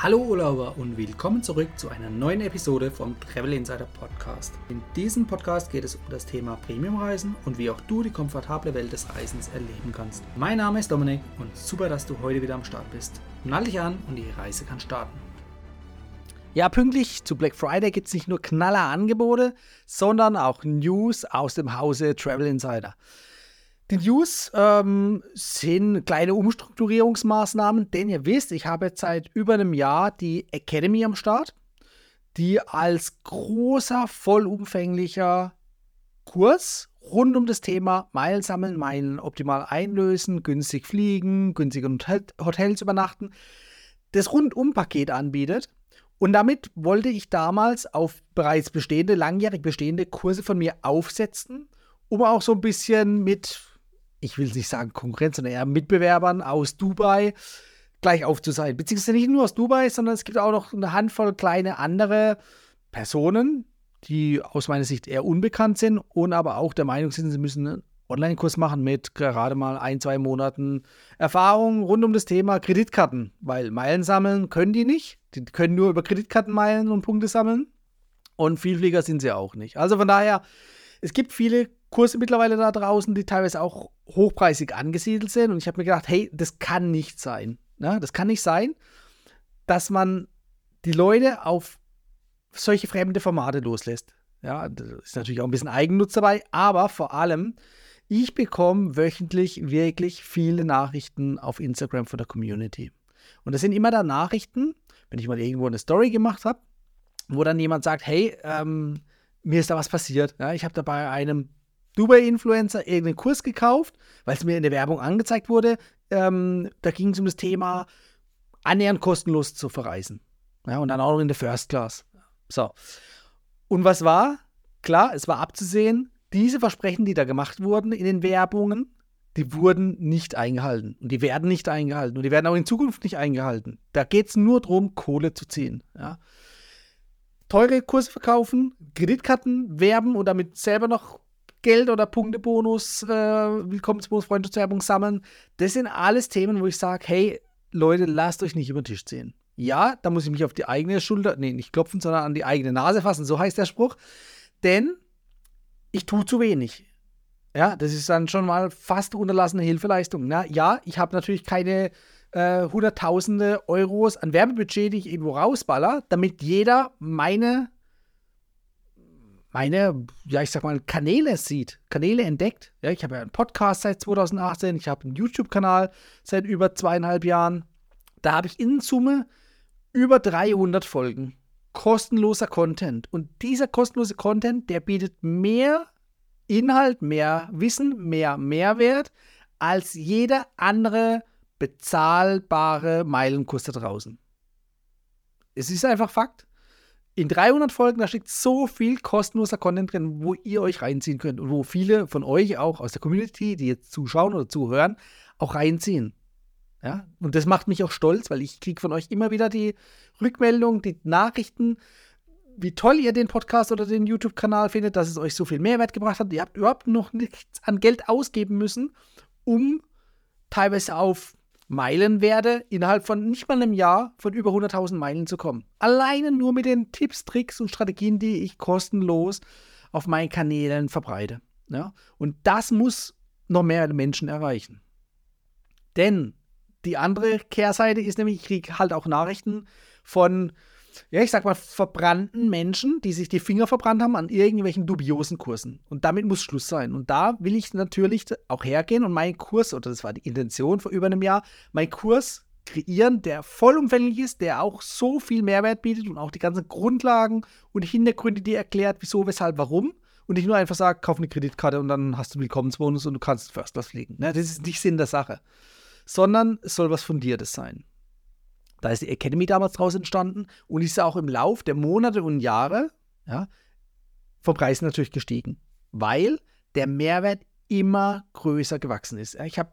Hallo Urlauber und willkommen zurück zu einer neuen Episode vom Travel Insider Podcast. In diesem Podcast geht es um das Thema Premiumreisen und wie auch du die komfortable Welt des Reisens erleben kannst. Mein Name ist Dominik und super, dass du heute wieder am Start bist. Nall dich an und die Reise kann starten. Ja, pünktlich zu Black Friday gibt es nicht nur knaller Angebote, sondern auch News aus dem Hause Travel Insider. Die News ähm, sind kleine Umstrukturierungsmaßnahmen, denn ihr wisst, ich habe seit über einem Jahr die Academy am Start, die als großer, vollumfänglicher Kurs rund um das Thema Meilen sammeln, Meilen optimal einlösen, günstig fliegen, günstig in Hotels übernachten, das Rundum-Paket anbietet. Und damit wollte ich damals auf bereits bestehende, langjährig bestehende Kurse von mir aufsetzen, um auch so ein bisschen mit ich will nicht sagen Konkurrenz, sondern eher Mitbewerbern aus Dubai gleich auf zu sein. Beziehungsweise nicht nur aus Dubai, sondern es gibt auch noch eine Handvoll kleine andere Personen, die aus meiner Sicht eher unbekannt sind und aber auch der Meinung sind, sie müssen einen Online-Kurs machen mit gerade mal ein, zwei Monaten Erfahrung rund um das Thema Kreditkarten, weil Meilen sammeln können die nicht. Die können nur über Kreditkarten Meilen und Punkte sammeln. Und Vielflieger sind sie auch nicht. Also von daher, es gibt viele Kurse mittlerweile da draußen, die teilweise auch hochpreisig angesiedelt sind. Und ich habe mir gedacht, hey, das kann nicht sein. Ne? Das kann nicht sein, dass man die Leute auf solche fremde Formate loslässt. Ja, da ist natürlich auch ein bisschen Eigennutz dabei, aber vor allem, ich bekomme wöchentlich wirklich viele Nachrichten auf Instagram von der Community. Und das sind immer da Nachrichten, wenn ich mal irgendwo eine Story gemacht habe, wo dann jemand sagt, hey, ähm, mir ist da was passiert. Ja, ich habe da bei einem Dubai-Influencer irgendeinen Kurs gekauft, weil es mir in der Werbung angezeigt wurde. Ähm, da ging es um das Thema, annähernd kostenlos zu verreisen. Ja, und dann auch noch in der First Class. So. Und was war? Klar, es war abzusehen, diese Versprechen, die da gemacht wurden in den Werbungen, die wurden nicht eingehalten. Und die werden nicht eingehalten. Und die werden auch in Zukunft nicht eingehalten. Da geht es nur darum, Kohle zu ziehen. Ja. Teure Kurse verkaufen, Kreditkarten werben und damit selber noch Geld oder Punktebonus, äh, Willkommensbonus, Freundschaftswerbung sammeln. Das sind alles Themen, wo ich sage, hey, Leute, lasst euch nicht über den Tisch ziehen. Ja, da muss ich mich auf die eigene Schulter, nee, nicht klopfen, sondern an die eigene Nase fassen, so heißt der Spruch. Denn ich tue zu wenig. Ja, das ist dann schon mal fast unterlassene Hilfeleistung. Na, ja, ich habe natürlich keine äh, Hunderttausende Euros an Werbebudget, die ich irgendwo rausballer, damit jeder meine meine, ja, ich sag mal, Kanäle sieht, Kanäle entdeckt. Ja, ich habe ja einen Podcast seit 2018, ich habe einen YouTube-Kanal seit über zweieinhalb Jahren. Da habe ich in Summe über 300 Folgen kostenloser Content. Und dieser kostenlose Content, der bietet mehr Inhalt, mehr Wissen, mehr Mehrwert als jeder andere bezahlbare Meilenkurs da draußen. Es ist einfach Fakt in 300 Folgen, da steckt so viel kostenloser Content drin, wo ihr euch reinziehen könnt und wo viele von euch auch aus der Community, die jetzt zuschauen oder zuhören, auch reinziehen. Ja, und das macht mich auch stolz, weil ich kriege von euch immer wieder die Rückmeldung, die Nachrichten, wie toll ihr den Podcast oder den YouTube-Kanal findet, dass es euch so viel Mehrwert gebracht hat. Ihr habt überhaupt noch nichts an Geld ausgeben müssen, um teilweise auf Meilenwerte innerhalb von nicht mal einem Jahr von über 100.000 Meilen zu kommen. Alleine nur mit den Tipps, Tricks und Strategien, die ich kostenlos auf meinen Kanälen verbreite. Ja? Und das muss noch mehr Menschen erreichen. Denn die andere Kehrseite ist nämlich, ich kriege halt auch Nachrichten von ja, ich sag mal, verbrannten Menschen, die sich die Finger verbrannt haben an irgendwelchen dubiosen Kursen. Und damit muss Schluss sein. Und da will ich natürlich auch hergehen und meinen Kurs, oder das war die Intention vor über einem Jahr, meinen Kurs kreieren, der vollumfänglich ist, der auch so viel Mehrwert bietet und auch die ganzen Grundlagen und Hintergründe, die erklärt, wieso, weshalb, warum. Und nicht nur einfach sagt, kauf eine Kreditkarte und dann hast du einen Willkommensbonus und du kannst First Class fliegen. Ne? Das ist nicht Sinn der Sache. Sondern es soll was Fundiertes sein. Da ist die Academy damals draus entstanden und ist auch im Lauf der Monate und Jahre ja, vom Preis natürlich gestiegen, weil der Mehrwert immer größer gewachsen ist. Ich habe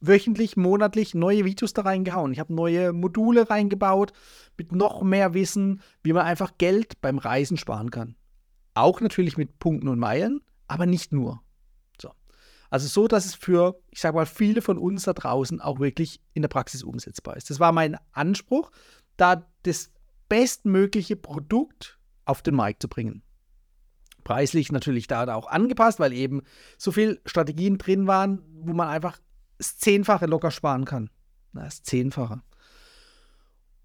wöchentlich, monatlich neue Videos da reingehauen. Ich habe neue Module reingebaut mit noch mehr Wissen, wie man einfach Geld beim Reisen sparen kann. Auch natürlich mit Punkten und Meilen, aber nicht nur. Also so, dass es für, ich sage mal, viele von uns da draußen auch wirklich in der Praxis umsetzbar ist. Das war mein Anspruch. da das bestmögliche Produkt auf den Markt zu bringen. Preislich natürlich da auch angepasst, weil eben so viele Strategien drin waren, wo man einfach das Zehnfache locker sparen kann. Das Zehnfache.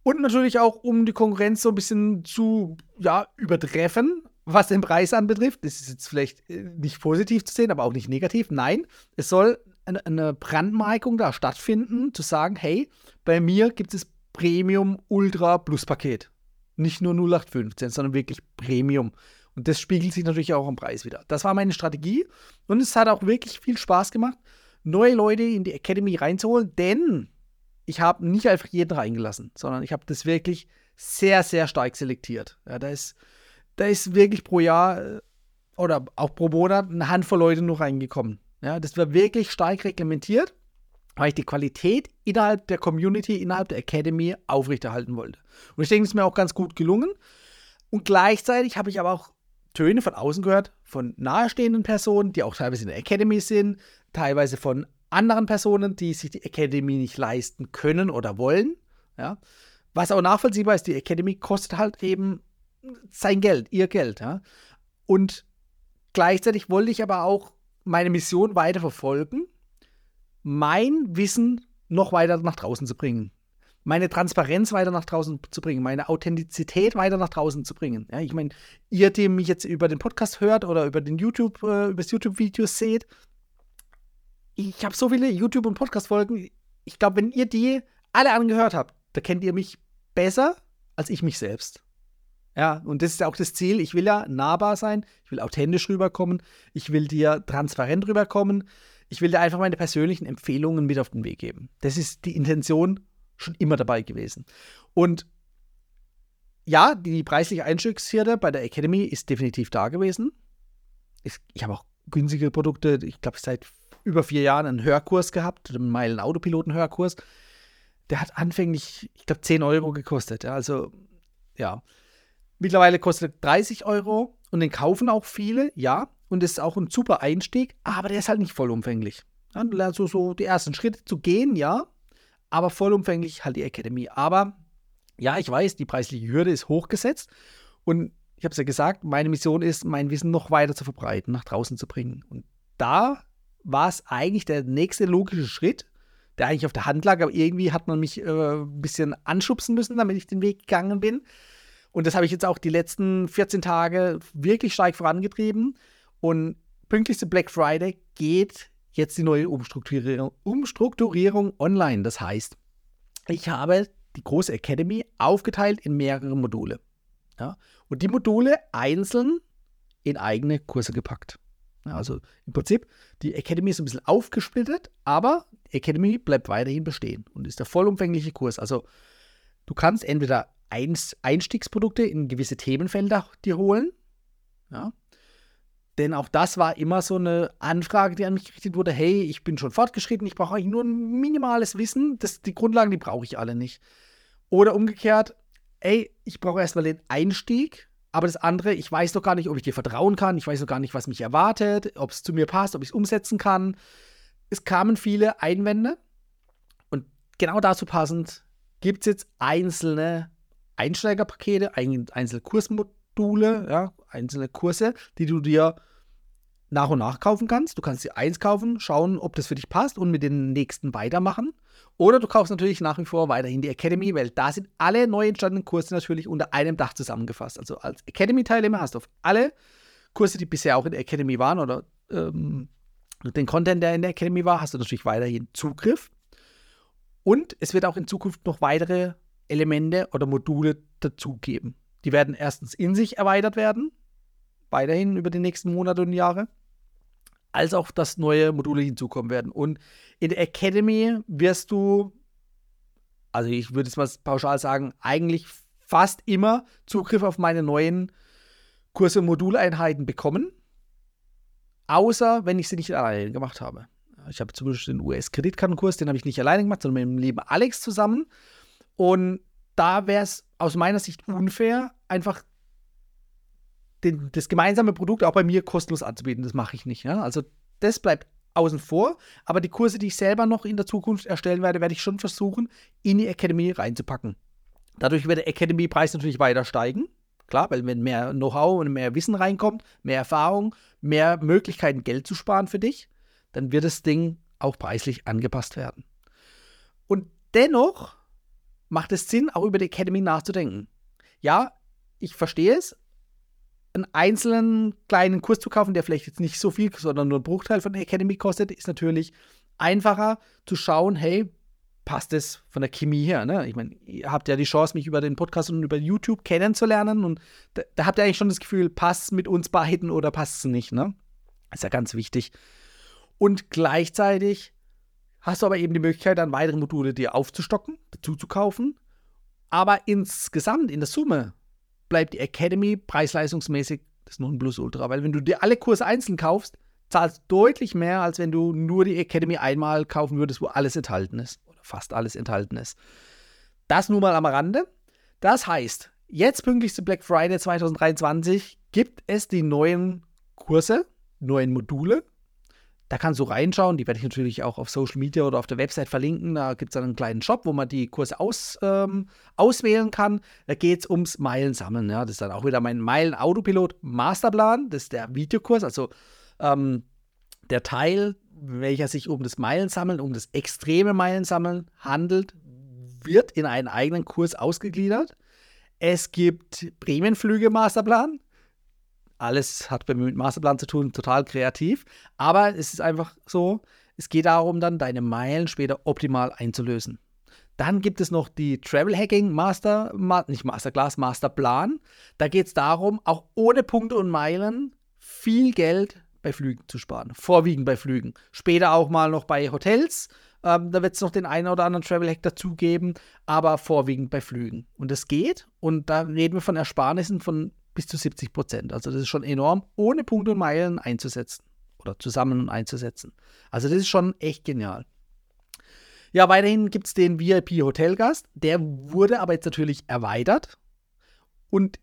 Und natürlich auch, um die Konkurrenz so ein bisschen zu ja, übertreffen, was den Preis anbetrifft. Das ist jetzt vielleicht äh, nicht positiv zu sehen, aber auch nicht negativ. Nein, es soll eine Brandmarkung da stattfinden, zu sagen, hey, bei mir gibt es Premium Ultra Plus Paket. Nicht nur 0815, sondern wirklich Premium. Und das spiegelt sich natürlich auch am Preis wieder. Das war meine Strategie und es hat auch wirklich viel Spaß gemacht, neue Leute in die Academy reinzuholen, denn ich habe nicht einfach jeden reingelassen, sondern ich habe das wirklich sehr, sehr stark selektiert. Ja, da, ist, da ist wirklich pro Jahr äh, oder auch pro Monat eine Handvoll Leute nur reingekommen. Ja, das war wirklich stark reglementiert, weil ich die Qualität innerhalb der Community, innerhalb der Academy aufrechterhalten wollte. Und ich denke, es ist mir auch ganz gut gelungen. Und gleichzeitig habe ich aber auch Töne von außen gehört, von nahestehenden Personen, die auch teilweise in der Academy sind, teilweise von anderen Personen, die sich die Academy nicht leisten können oder wollen. Ja. Was auch nachvollziehbar ist, die Academy kostet halt eben sein Geld, ihr Geld. Ja. Und gleichzeitig wollte ich aber auch meine Mission weiter verfolgen, mein Wissen noch weiter nach draußen zu bringen. Meine Transparenz weiter nach draußen zu bringen, meine Authentizität weiter nach draußen zu bringen. Ja, ich meine, ihr, die mich jetzt über den Podcast hört oder über den YouTube, äh, über das YouTube-Video seht, ich habe so viele YouTube- und Podcast-Folgen. Ich glaube, wenn ihr die alle angehört habt, da kennt ihr mich besser als ich mich selbst. Ja, und das ist auch das Ziel. Ich will ja nahbar sein, ich will authentisch rüberkommen, ich will dir transparent rüberkommen, ich will dir einfach meine persönlichen Empfehlungen mit auf den Weg geben. Das ist die Intention schon immer dabei gewesen. Und ja, die preisliche Einstiegshürde bei der Academy ist definitiv da gewesen. Ich, habe auch günstige Produkte, ich glaube, seit über vier Jahren einen Hörkurs gehabt, einen Meilen Autopiloten-Hörkurs. Der hat anfänglich, ich glaube, 10 Euro gekostet. Ja, also, ja. Mittlerweile kostet er 30 Euro und den kaufen auch viele, ja. Und das ist auch ein super Einstieg, aber der ist halt nicht vollumfänglich. Ja, du lernst so, so die ersten Schritte zu gehen, ja. Aber vollumfänglich halt die Academy. Aber ja, ich weiß, die preisliche Hürde ist hochgesetzt. Und ich habe es ja gesagt, meine Mission ist, mein Wissen noch weiter zu verbreiten, nach draußen zu bringen. Und da war es eigentlich der nächste logische Schritt, der eigentlich auf der Hand lag, aber irgendwie hat man mich äh, ein bisschen anschubsen müssen, damit ich den Weg gegangen bin. Und das habe ich jetzt auch die letzten 14 Tage wirklich stark vorangetrieben. Und pünktlich zu Black Friday geht jetzt die neue Umstrukturierung, Umstrukturierung online. Das heißt, ich habe die große Academy aufgeteilt in mehrere Module. Ja? Und die Module einzeln in eigene Kurse gepackt. Also im Prinzip, die Academy ist ein bisschen aufgesplittet, aber die Academy bleibt weiterhin bestehen und ist der vollumfängliche Kurs. Also du kannst entweder Einstiegsprodukte in gewisse Themenfelder dir holen, ja, denn auch das war immer so eine Anfrage, die an mich gerichtet wurde: hey, ich bin schon fortgeschritten, ich brauche eigentlich nur ein minimales Wissen. Das, die Grundlagen, die brauche ich alle nicht. Oder umgekehrt, ey, ich brauche erstmal den Einstieg aber das andere, ich weiß doch gar nicht, ob ich dir vertrauen kann. Ich weiß doch gar nicht, was mich erwartet, ob es zu mir passt, ob ich es umsetzen kann. Es kamen viele Einwände. Und genau dazu passend gibt es jetzt einzelne Einsteigerpakete, einzelne Kursmodule, ja, einzelne Kurse, die du dir nach und nach kaufen kannst. Du kannst dir eins kaufen, schauen, ob das für dich passt und mit den nächsten weitermachen. Oder du kaufst natürlich nach wie vor weiterhin die Academy, weil da sind alle neu entstandenen Kurse natürlich unter einem Dach zusammengefasst. Also als Academy-Teilnehmer hast du auf alle Kurse, die bisher auch in der Academy waren oder ähm, den Content, der in der Academy war, hast du natürlich weiterhin Zugriff. Und es wird auch in Zukunft noch weitere Elemente oder Module dazugeben. Die werden erstens in sich erweitert werden, weiterhin über die nächsten Monate und Jahre als auch dass neue Module hinzukommen werden. Und in der Academy wirst du, also ich würde es mal pauschal sagen, eigentlich fast immer Zugriff auf meine neuen Kurse und Moduleinheiten bekommen. Außer wenn ich sie nicht alleine gemacht habe. Ich habe zum Beispiel den US-Kreditkartenkurs, den habe ich nicht alleine gemacht, sondern mit dem lieben Alex zusammen. Und da wäre es aus meiner Sicht unfair, einfach den, das gemeinsame Produkt auch bei mir kostenlos anzubieten. Das mache ich nicht. Ja? Also das bleibt außen vor, aber die Kurse, die ich selber noch in der Zukunft erstellen werde, werde ich schon versuchen, in die Academy reinzupacken. Dadurch wird der Academy-Preis natürlich weiter steigen. Klar, weil wenn mehr Know-how und mehr Wissen reinkommt, mehr Erfahrung, mehr Möglichkeiten, Geld zu sparen für dich, dann wird das Ding auch preislich angepasst werden. Und dennoch macht es Sinn, auch über die Academy nachzudenken. Ja, ich verstehe es, einen einzelnen kleinen Kurs zu kaufen, der vielleicht jetzt nicht so viel, sondern nur ein Bruchteil von der Academy kostet, ist natürlich einfacher zu schauen, hey, passt es von der Chemie her. Ne? Ich meine, ihr habt ja die Chance, mich über den Podcast und über YouTube kennenzulernen und da, da habt ihr eigentlich schon das Gefühl, passt es mit uns beiden oder passt es nicht. Ne? Ist ja ganz wichtig. Und gleichzeitig hast du aber eben die Möglichkeit, dann weitere Module dir aufzustocken, dazu zu kaufen. Aber insgesamt, in der Summe, bleibt die Academy preisleistungsmäßig das Nonplusultra. Weil wenn du dir alle Kurse einzeln kaufst, zahlst du deutlich mehr, als wenn du nur die Academy einmal kaufen würdest, wo alles enthalten ist fast alles enthalten ist. Das nur mal am Rande. Das heißt, jetzt pünktlich zu Black Friday 2023 gibt es die neuen Kurse, neuen Module. Da kannst du reinschauen. Die werde ich natürlich auch auf Social Media oder auf der Website verlinken. Da gibt es dann einen kleinen Shop, wo man die Kurse aus, ähm, auswählen kann. Da geht es ums Meilensammeln. Ja. Das ist dann auch wieder mein Meilen-Autopilot Masterplan. Das ist der Videokurs, also ähm, der Teil, welcher sich um das Meilensammeln, um das extreme Meilensammeln handelt, wird in einen eigenen Kurs ausgegliedert. Es gibt Prämienflüge Masterplan. Alles hat mit Masterplan zu tun, total kreativ. Aber es ist einfach so, es geht darum, dann deine Meilen später optimal einzulösen. Dann gibt es noch die Travel Hacking Master, nicht Masterclass, Masterplan. Da geht es darum, auch ohne Punkte und Meilen viel Geld bei Flügen zu sparen. Vorwiegend bei Flügen. Später auch mal noch bei Hotels. Ähm, da wird es noch den einen oder anderen Travel Hack dazugeben, aber vorwiegend bei Flügen. Und das geht. Und da reden wir von Ersparnissen von bis zu 70 Prozent. Also das ist schon enorm, ohne Punkte und Meilen einzusetzen oder zusammen einzusetzen. Also das ist schon echt genial. Ja, weiterhin gibt es den VIP Hotelgast. Der wurde aber jetzt natürlich erweitert. Und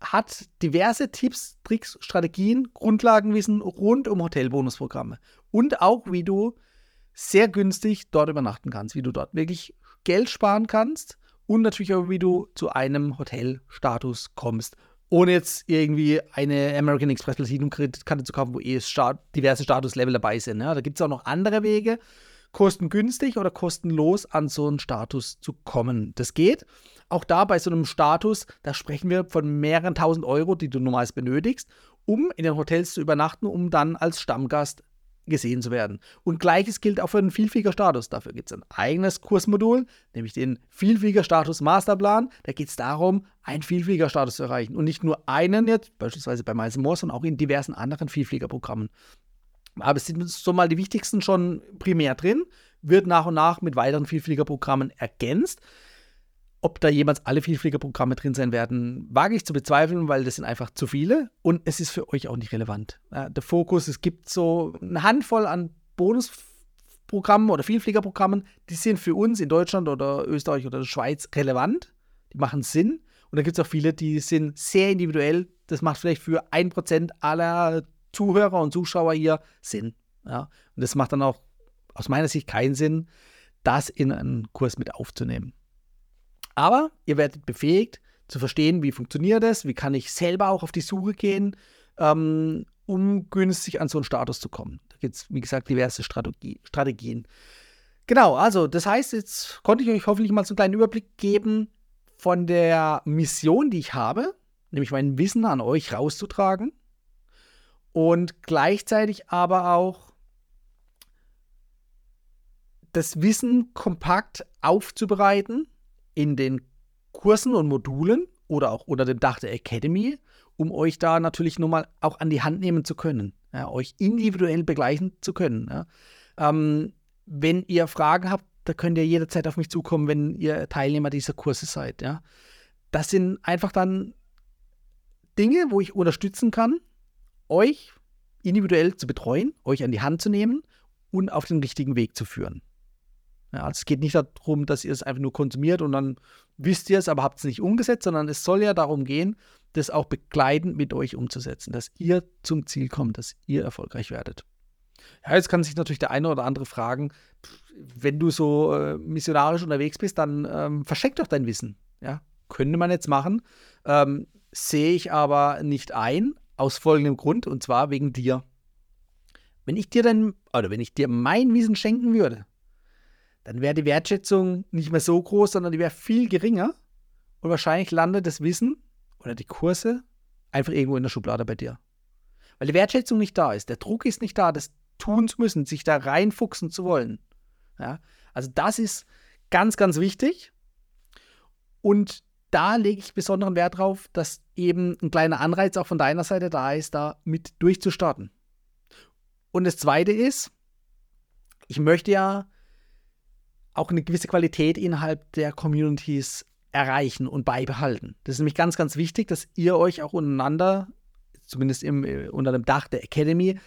hat diverse Tipps, Tricks, Strategien, Grundlagenwissen rund um Hotelbonusprogramme. Und auch, wie du sehr günstig dort übernachten kannst, wie du dort wirklich Geld sparen kannst und natürlich auch, wie du zu einem Hotelstatus kommst. Ohne jetzt irgendwie eine American Express Platinum-Kreditkarte zu kaufen, wo eh diverse Statuslevel dabei sind. Ja, da gibt es auch noch andere Wege, kostengünstig oder kostenlos an so einen Status zu kommen. Das geht. Auch da bei so einem Status, da sprechen wir von mehreren tausend Euro, die du normals benötigst, um in den Hotels zu übernachten, um dann als Stammgast gesehen zu werden. Und gleiches gilt auch für den Vielfliegerstatus. Dafür gibt es ein eigenes Kursmodul, nämlich den Vielfliegerstatus Masterplan. Da geht es darum, einen Vielfliegerstatus zu erreichen. Und nicht nur einen jetzt, beispielsweise bei Miles Moore, sondern auch in diversen anderen Vielfliegerprogrammen. Aber es sind so mal die wichtigsten schon primär drin, wird nach und nach mit weiteren Vielfliegerprogrammen ergänzt. Ob da jemals alle Vielfliegerprogramme drin sein werden, wage ich zu bezweifeln, weil das sind einfach zu viele und es ist für euch auch nicht relevant. Der Fokus, es gibt so eine Handvoll an Bonusprogrammen oder Vielfliegerprogrammen, die sind für uns in Deutschland oder Österreich oder der Schweiz relevant, die machen Sinn. Und da gibt es auch viele, die sind sehr individuell. Das macht vielleicht für ein Prozent aller Zuhörer und Zuschauer hier Sinn. Ja? Und das macht dann auch aus meiner Sicht keinen Sinn, das in einen Kurs mit aufzunehmen. Aber ihr werdet befähigt zu verstehen, wie funktioniert das, wie kann ich selber auch auf die Suche gehen, ähm, um günstig an so einen Status zu kommen. Da gibt es, wie gesagt, diverse Strategie, Strategien. Genau, also das heißt, jetzt konnte ich euch hoffentlich mal so einen kleinen Überblick geben von der Mission, die ich habe, nämlich mein Wissen an euch rauszutragen und gleichzeitig aber auch das Wissen kompakt aufzubereiten in den Kursen und Modulen oder auch unter dem Dach der Academy, um euch da natürlich nochmal auch an die Hand nehmen zu können, ja, euch individuell begleichen zu können. Ja. Ähm, wenn ihr Fragen habt, da könnt ihr jederzeit auf mich zukommen, wenn ihr Teilnehmer dieser Kurse seid. Ja. Das sind einfach dann Dinge, wo ich unterstützen kann, euch individuell zu betreuen, euch an die Hand zu nehmen und auf den richtigen Weg zu führen. Ja, also es geht nicht darum, dass ihr es einfach nur konsumiert und dann wisst ihr es, aber habt es nicht umgesetzt, sondern es soll ja darum gehen, das auch begleitend mit euch umzusetzen, dass ihr zum Ziel kommt, dass ihr erfolgreich werdet. Ja, jetzt kann sich natürlich der eine oder andere fragen, wenn du so äh, missionarisch unterwegs bist, dann ähm, verschenk doch dein Wissen. Ja? könnte man jetzt machen, ähm, sehe ich aber nicht ein, aus folgendem Grund, und zwar wegen dir. Wenn ich dir dann, oder wenn ich dir mein Wissen schenken würde, dann wäre die Wertschätzung nicht mehr so groß, sondern die wäre viel geringer. Und wahrscheinlich landet das Wissen oder die Kurse einfach irgendwo in der Schublade bei dir. Weil die Wertschätzung nicht da ist. Der Druck ist nicht da, das tun zu müssen, sich da reinfuchsen zu wollen. Ja? Also das ist ganz, ganz wichtig. Und da lege ich besonderen Wert drauf, dass eben ein kleiner Anreiz auch von deiner Seite da ist, da mit durchzustarten. Und das Zweite ist, ich möchte ja auch eine gewisse Qualität innerhalb der Communities erreichen und beibehalten. Das ist nämlich ganz, ganz wichtig, dass ihr euch auch untereinander, zumindest im, äh, unter dem Dach der Academy,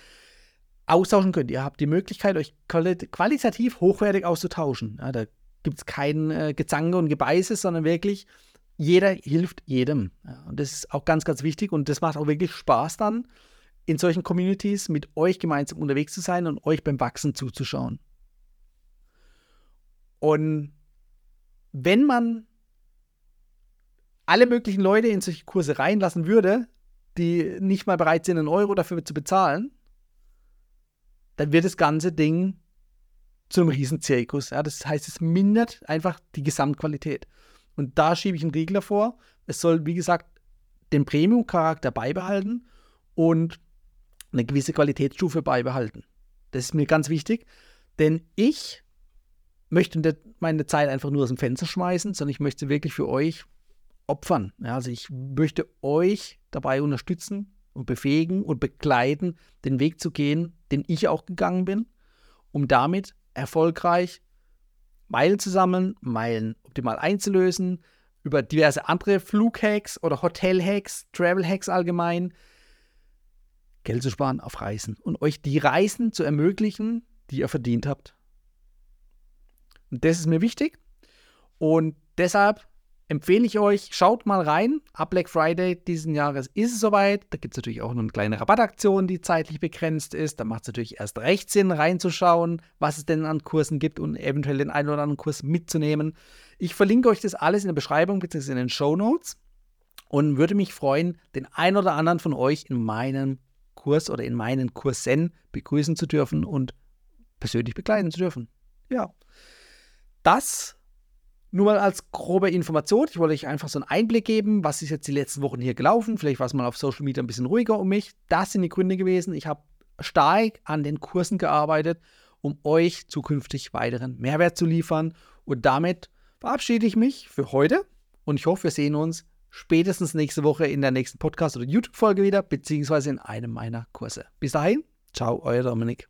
austauschen könnt. Ihr habt die Möglichkeit, euch qualitativ hochwertig auszutauschen. Ja, da gibt es kein äh, Gezange und Gebeiße, sondern wirklich jeder hilft jedem. Ja, und das ist auch ganz, ganz wichtig und das macht auch wirklich Spaß dann, in solchen Communities mit euch gemeinsam unterwegs zu sein und euch beim Wachsen zuzuschauen. Und wenn man alle möglichen Leute in solche Kurse reinlassen würde, die nicht mal bereit sind, einen Euro dafür zu bezahlen, dann wird das ganze Ding zum Riesenzirkus. Ja, das heißt, es mindert einfach die Gesamtqualität. Und da schiebe ich einen Regler vor. Es soll, wie gesagt, den Premium-Charakter beibehalten und eine gewisse Qualitätsstufe beibehalten. Das ist mir ganz wichtig, denn ich möchte meine Zeit einfach nur aus dem Fenster schmeißen, sondern ich möchte wirklich für euch opfern. Ja, also ich möchte euch dabei unterstützen und befähigen und begleiten, den Weg zu gehen, den ich auch gegangen bin, um damit erfolgreich Meilen zu sammeln, Meilen optimal einzulösen, über diverse andere Flughacks oder Hotelhacks, Travel-Hacks allgemein, Geld zu sparen auf Reisen und euch die Reisen zu ermöglichen, die ihr verdient habt. Und das ist mir wichtig. Und deshalb empfehle ich euch, schaut mal rein. Ab Black Friday diesen Jahres ist es soweit. Da gibt es natürlich auch noch eine kleine Rabattaktion, die zeitlich begrenzt ist. Da macht es natürlich erst recht Sinn, reinzuschauen, was es denn an Kursen gibt und eventuell den einen oder anderen Kurs mitzunehmen. Ich verlinke euch das alles in der Beschreibung bzw. in den Show Notes und würde mich freuen, den einen oder anderen von euch in meinem Kurs oder in meinen Kursen begrüßen zu dürfen und persönlich begleiten zu dürfen. Ja, das nur mal als grobe Information. Ich wollte euch einfach so einen Einblick geben, was ist jetzt die letzten Wochen hier gelaufen. Vielleicht war es mal auf Social Media ein bisschen ruhiger um mich. Das sind die Gründe gewesen. Ich habe stark an den Kursen gearbeitet, um euch zukünftig weiteren Mehrwert zu liefern. Und damit verabschiede ich mich für heute und ich hoffe, wir sehen uns spätestens nächste Woche in der nächsten Podcast- oder YouTube-Folge wieder, beziehungsweise in einem meiner Kurse. Bis dahin, ciao, euer Dominik.